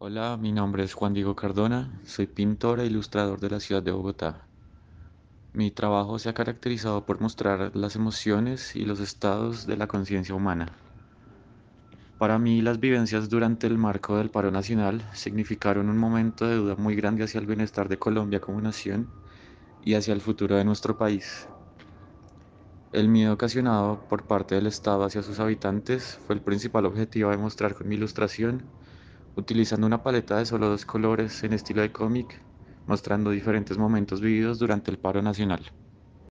Hola, mi nombre es Juan Diego Cardona, soy pintor e ilustrador de la ciudad de Bogotá. Mi trabajo se ha caracterizado por mostrar las emociones y los estados de la conciencia humana. Para mí, las vivencias durante el marco del paro nacional significaron un momento de duda muy grande hacia el bienestar de Colombia como nación y hacia el futuro de nuestro país. El miedo ocasionado por parte del Estado hacia sus habitantes fue el principal objetivo de mostrar con mi ilustración utilizando una paleta de solo dos colores en estilo de cómic, mostrando diferentes momentos vividos durante el paro nacional.